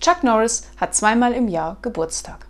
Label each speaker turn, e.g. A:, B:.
A: Chuck Norris hat zweimal im Jahr Geburtstag.